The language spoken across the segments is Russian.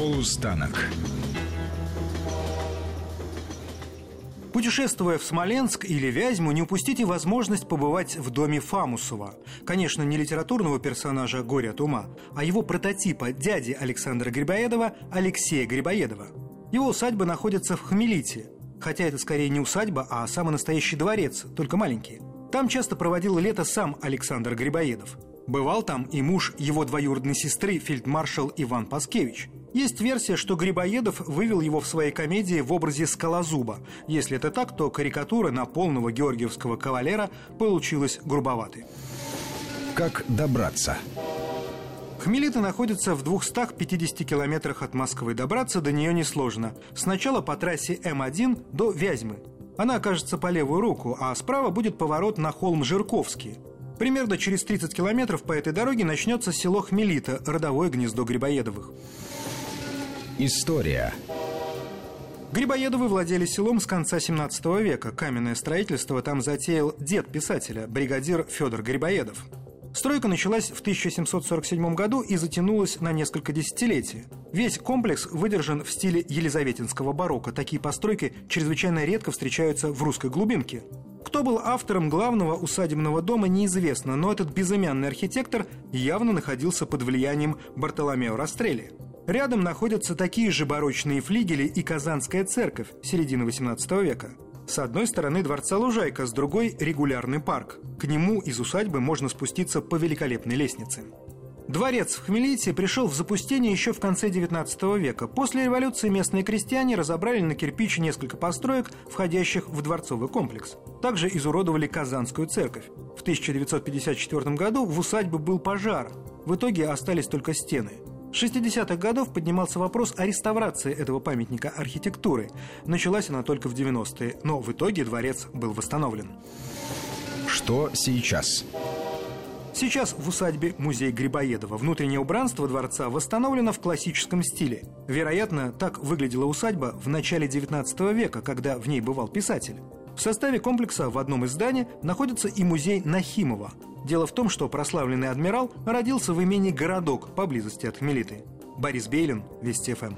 Полустанок. Путешествуя в Смоленск или Вязьму, не упустите возможность побывать в доме Фамусова. Конечно, не литературного персонажа «Горе от ума», а его прототипа дяди Александра Грибоедова Алексея Грибоедова. Его усадьба находится в Хмелите, хотя это скорее не усадьба, а самый настоящий дворец, только маленький. Там часто проводил лето сам Александр Грибоедов. Бывал там и муж его двоюродной сестры, фельдмаршал Иван Паскевич. Есть версия, что Грибоедов вывел его в своей комедии в образе скалозуба. Если это так, то карикатура на полного георгиевского кавалера получилась грубоватой. Как добраться? Хмелита находится в 250 километрах от Москвы. Добраться до нее несложно. Сначала по трассе М1 до Вязьмы. Она окажется по левую руку, а справа будет поворот на холм Жирковский. Примерно через 30 километров по этой дороге начнется село Хмелита, родовое гнездо Грибоедовых. История. Грибоедовы владели селом с конца 17 века. Каменное строительство там затеял дед писателя, бригадир Федор Грибоедов. Стройка началась в 1747 году и затянулась на несколько десятилетий. Весь комплекс выдержан в стиле елизаветинского барокко. Такие постройки чрезвычайно редко встречаются в русской глубинке. Кто был автором главного усадебного дома, неизвестно, но этот безымянный архитектор явно находился под влиянием Бартоломео Растрелли. Рядом находятся такие же барочные флигели и Казанская церковь середины XVIII века. С одной стороны дворца Лужайка, с другой – регулярный парк. К нему из усадьбы можно спуститься по великолепной лестнице. Дворец в Хмелите пришел в запустение еще в конце XIX века. После революции местные крестьяне разобрали на кирпич несколько построек, входящих в дворцовый комплекс. Также изуродовали Казанскую церковь. В 1954 году в усадьбе был пожар. В итоге остались только стены – 60-х годов поднимался вопрос о реставрации этого памятника архитектуры. Началась она только в 90-е, но в итоге дворец был восстановлен. Что сейчас? Сейчас в усадьбе музей Грибоедова. Внутреннее убранство дворца восстановлено в классическом стиле. Вероятно, так выглядела усадьба в начале 19 века, когда в ней бывал писатель. В составе комплекса в одном из зданий находится и музей Нахимова. Дело в том, что прославленный адмирал родился в имении Городок поблизости от Хмелиты. Борис Бейлин, Вести ФМ.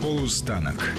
Полустанок.